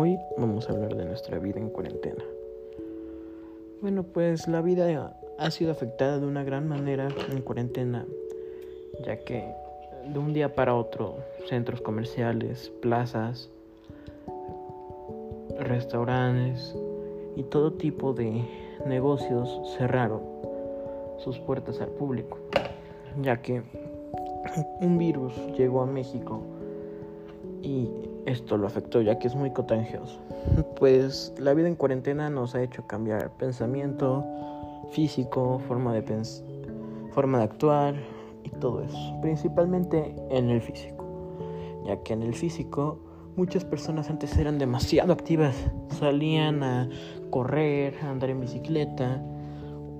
Hoy vamos a hablar de nuestra vida en cuarentena. Bueno, pues la vida ha sido afectada de una gran manera en cuarentena, ya que de un día para otro centros comerciales, plazas, restaurantes y todo tipo de negocios cerraron sus puertas al público, ya que un virus llegó a México y esto lo afectó ya que es muy contagioso. Pues la vida en cuarentena nos ha hecho cambiar pensamiento, físico, forma de forma de actuar y todo eso, principalmente en el físico, ya que en el físico muchas personas antes eran demasiado activas, salían a correr, a andar en bicicleta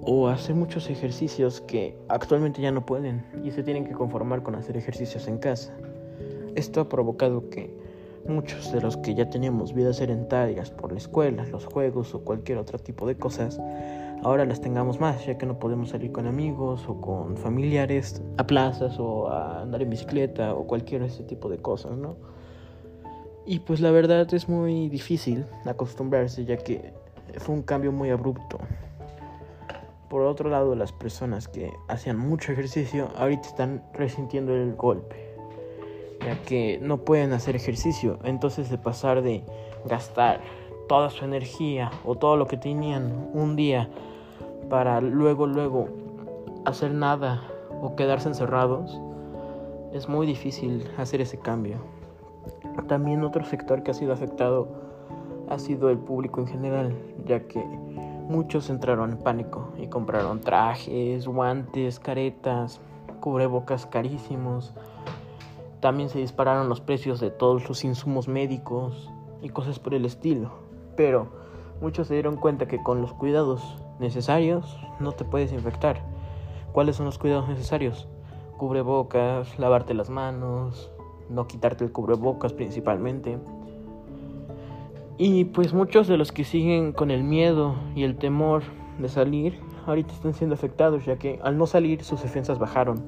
o a hacer muchos ejercicios que actualmente ya no pueden y se tienen que conformar con hacer ejercicios en casa. Esto ha provocado que muchos de los que ya teníamos vidas sedentarias por la escuela, los juegos o cualquier otro tipo de cosas, ahora las tengamos más, ya que no podemos salir con amigos o con familiares a plazas o a andar en bicicleta o cualquier ese tipo de cosas, ¿no? Y pues la verdad es muy difícil acostumbrarse, ya que fue un cambio muy abrupto. Por otro lado, las personas que hacían mucho ejercicio ahorita están resintiendo el golpe que no pueden hacer ejercicio. Entonces de pasar de gastar toda su energía o todo lo que tenían un día para luego, luego hacer nada o quedarse encerrados, es muy difícil hacer ese cambio. También otro sector que ha sido afectado ha sido el público en general, ya que muchos entraron en pánico y compraron trajes, guantes, caretas, cubrebocas carísimos, también se dispararon los precios de todos los insumos médicos y cosas por el estilo. Pero muchos se dieron cuenta que con los cuidados necesarios no te puedes infectar. ¿Cuáles son los cuidados necesarios? Cubrebocas, lavarte las manos, no quitarte el cubrebocas principalmente. Y pues muchos de los que siguen con el miedo y el temor de salir, ahorita están siendo afectados ya que al no salir sus defensas bajaron.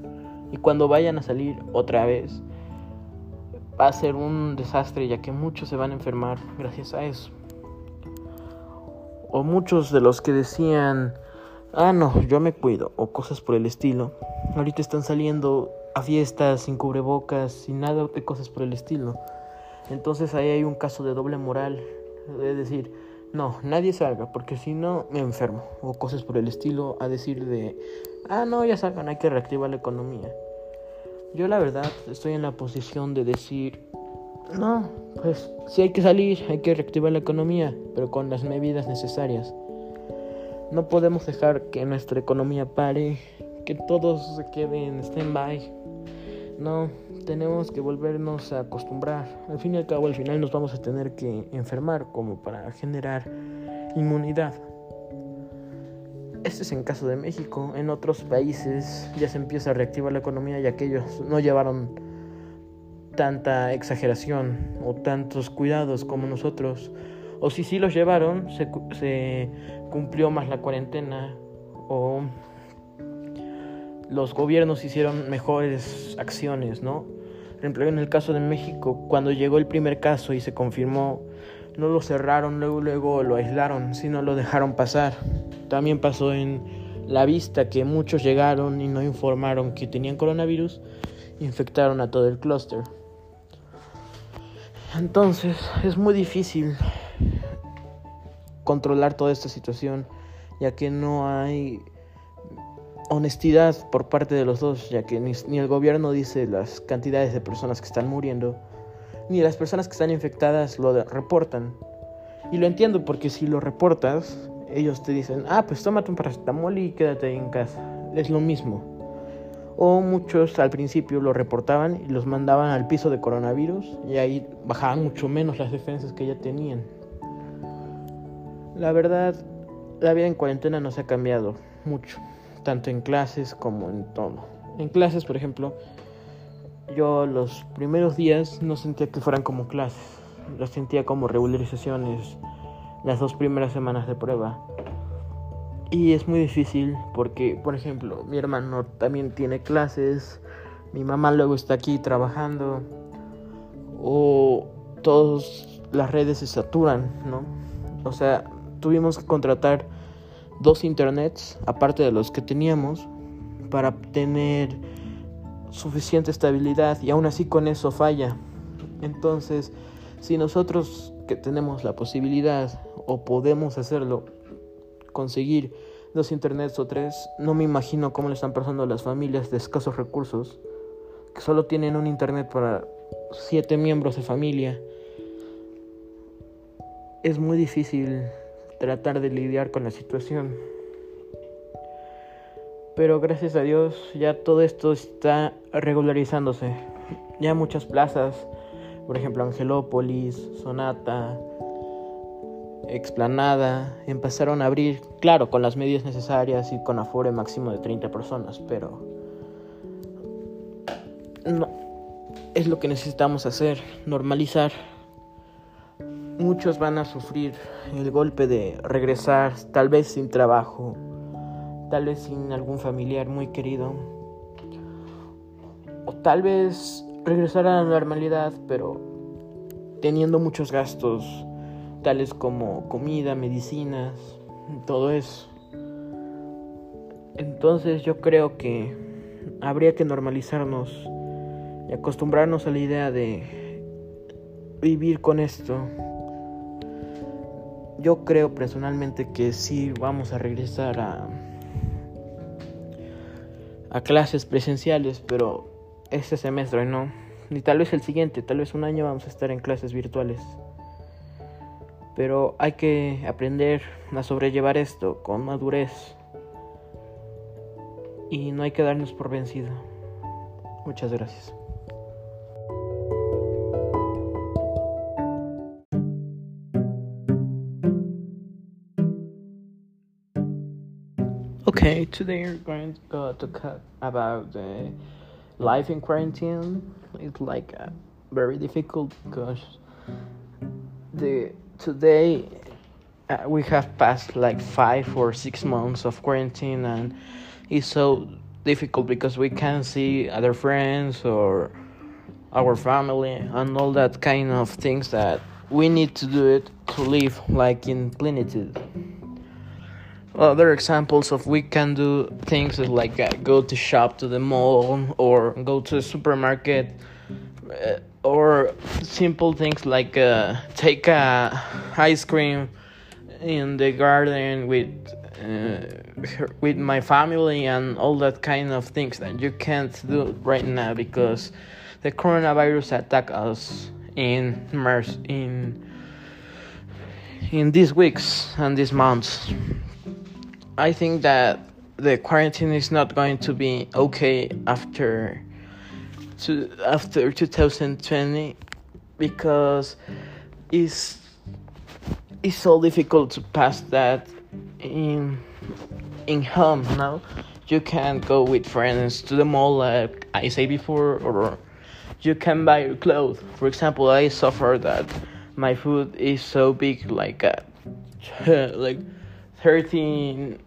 Y cuando vayan a salir otra vez, va a ser un desastre ya que muchos se van a enfermar gracias a eso. O muchos de los que decían, ah no, yo me cuido o cosas por el estilo, ahorita están saliendo a fiestas sin cubrebocas, sin nada de cosas por el estilo. Entonces ahí hay un caso de doble moral, de decir, no, nadie salga, porque si no me enfermo, o cosas por el estilo, a decir de, ah, no, ya salgan, hay que reactivar la economía. Yo la verdad estoy en la posición de decir, no, pues sí hay que salir, hay que reactivar la economía, pero con las medidas necesarias. No podemos dejar que nuestra economía pare, que todos se queden en stand-by. No, tenemos que volvernos a acostumbrar. Al fin y al cabo, al final nos vamos a tener que enfermar como para generar inmunidad. Este es en caso de México. En otros países ya se empieza a reactivar la economía ya que ellos no llevaron tanta exageración o tantos cuidados como nosotros. O si sí los llevaron, se, cumplió más la cuarentena o los gobiernos hicieron mejores acciones, ¿no? Por ejemplo, en el caso de México, cuando llegó el primer caso y se confirmó, no lo cerraron, luego, luego lo aislaron, sino lo dejaron pasar. También pasó en la vista que muchos llegaron y no informaron que tenían coronavirus, infectaron a todo el clúster. Entonces es muy difícil controlar toda esta situación, ya que no hay honestidad por parte de los dos, ya que ni, ni, el gobierno dice las cantidades de personas que están muriendo, ni las personas que están infectadas lo reportan. Y lo entiendo porque si lo reportas, ellos te dicen, ah, pues tómate un paracetamol y quédate en casa. Es lo mismo. O muchos al principio lo reportaban y los mandaban al piso de coronavirus y ahí bajaban mucho menos las defensas que ya tenían. La verdad, la vida en cuarentena no se ha cambiado mucho, tanto en clases como en todo. En clases, por ejemplo, yo los primeros días no sentía que fueran como clases, los sentía como regularizaciones las dos primeras semanas de prueba. Y es muy difícil porque, por ejemplo, mi hermano también tiene clases, mi mamá luego está aquí trabajando, o todos las redes se saturan, ¿no? O sea, tuvimos que contratar dos internets, aparte de los que teníamos, para tener suficiente estabilidad y aún así con eso falla. Entonces, si nosotros que tenemos la posibilidad o podemos hacerlo, conseguir dos internets o tres, no me imagino cómo le están pasando a las familias de escasos recursos, que solo tienen un internet para siete miembros de familia. Es muy difícil tratar de lidiar con la situación. Pero gracias a Dios ya todo esto está regularizándose. Ya muchas plazas, por ejemplo Angelópolis, Sonata, Explanada, empezaron a abrir, claro, con las medidas necesarias y con aforo máximo de 30 personas, pero no es lo que necesitamos hacer, normalizar. Muchos van a sufrir el golpe de regresar, tal vez sin trabajo, tal vez sin algún familiar muy querido, o tal vez regresar a la normalidad, pero teniendo muchos gastos, tales como comida, medicinas, todo eso. Entonces yo creo que habría que normalizarnos y acostumbrarnos a la idea de vivir con esto. Yo creo personalmente que sí vamos a regresar a a clases presenciales, pero este semestre no. Ni tal vez el siguiente, tal vez un año vamos a estar en clases virtuales. Pero hay que aprender a sobrellevar esto con madurez. Y no hay que darnos por vencido. Muchas gracias. Okay, today we're going to go talk about the life in quarantine. It's like uh, very difficult because the today uh, we have passed like five or six months of quarantine and it's so difficult because we can't see other friends or our family and all that kind of things that we need to do it to live like in plenitude other examples of we can do things like uh, go to shop to the mall or go to the supermarket uh, or simple things like uh, take a ice cream in the garden with uh, with my family and all that kind of things that you can't do right now because the coronavirus attack us in March in in these weeks and these months. I think that the quarantine is not going to be okay after to after 2020 because it's it's so difficult to pass that in in home now you can't go with friends to the mall like i say before or you can buy your clothes. For example i suffer that my food is so big like uh, like 13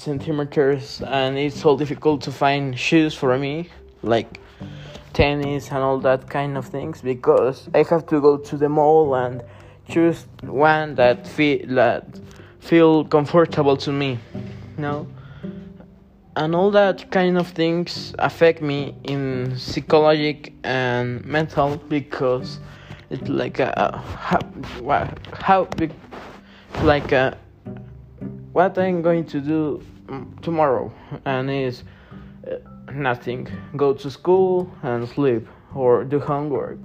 centimeters and it's so difficult to find shoes for me like tennis and all that kind of things because I have to go to the mall and choose one that feel that feel comfortable to me. No, and all that kind of things affect me in psychologic and mental because it's like a, how how big like a, what I'm going to do tomorrow and is uh, nothing. Go to school and sleep or do homework.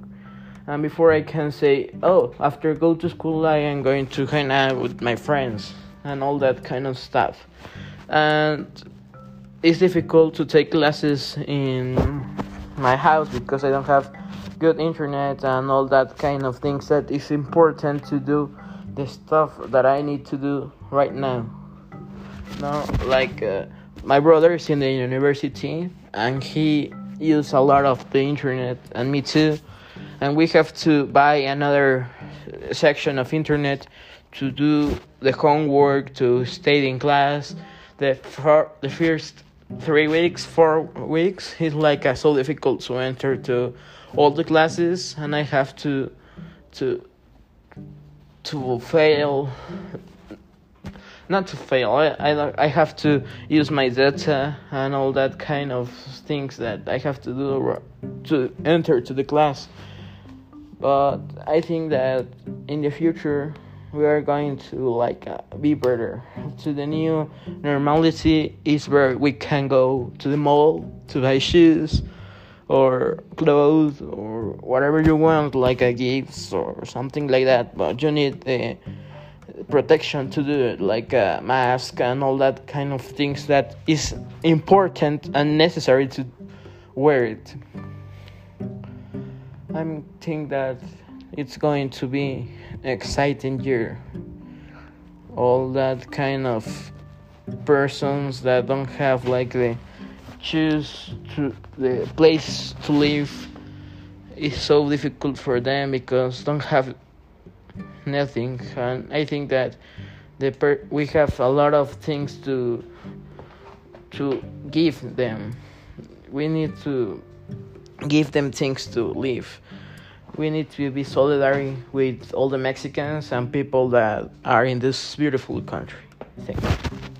And before I can say, oh, after go to school, I am going to hang out with my friends and all that kind of stuff. And it's difficult to take classes in my house because I don't have good internet and all that kind of things that is important to do the stuff that I need to do right now. No, like. Uh, my brother is in the university and he uses a lot of the internet and me too and we have to buy another section of internet to do the homework to stay in class the for the first three weeks four weeks is like uh, so difficult to enter to all the classes and i have to to to fail not to fail I, I, I have to use my data and all that kind of things that i have to do to enter to the class. But i think that in the future we are going to like uh, be better. To the new normality is where we can go to the mall to buy shoes or clothes or whatever you want like a gifts or something like that. But you need the protection to do like a mask and all that kind of things that is important and necessary to wear it i think that it's going to be an exciting year. All that kind of persons that don't have like the choose to the place to live is so difficult for them because don't have nothing and I think that the per- we have a lot of things to to give them. We need to give them things to live we need to be solidary with all the Mexicans and people that are in this beautiful country. Thank you.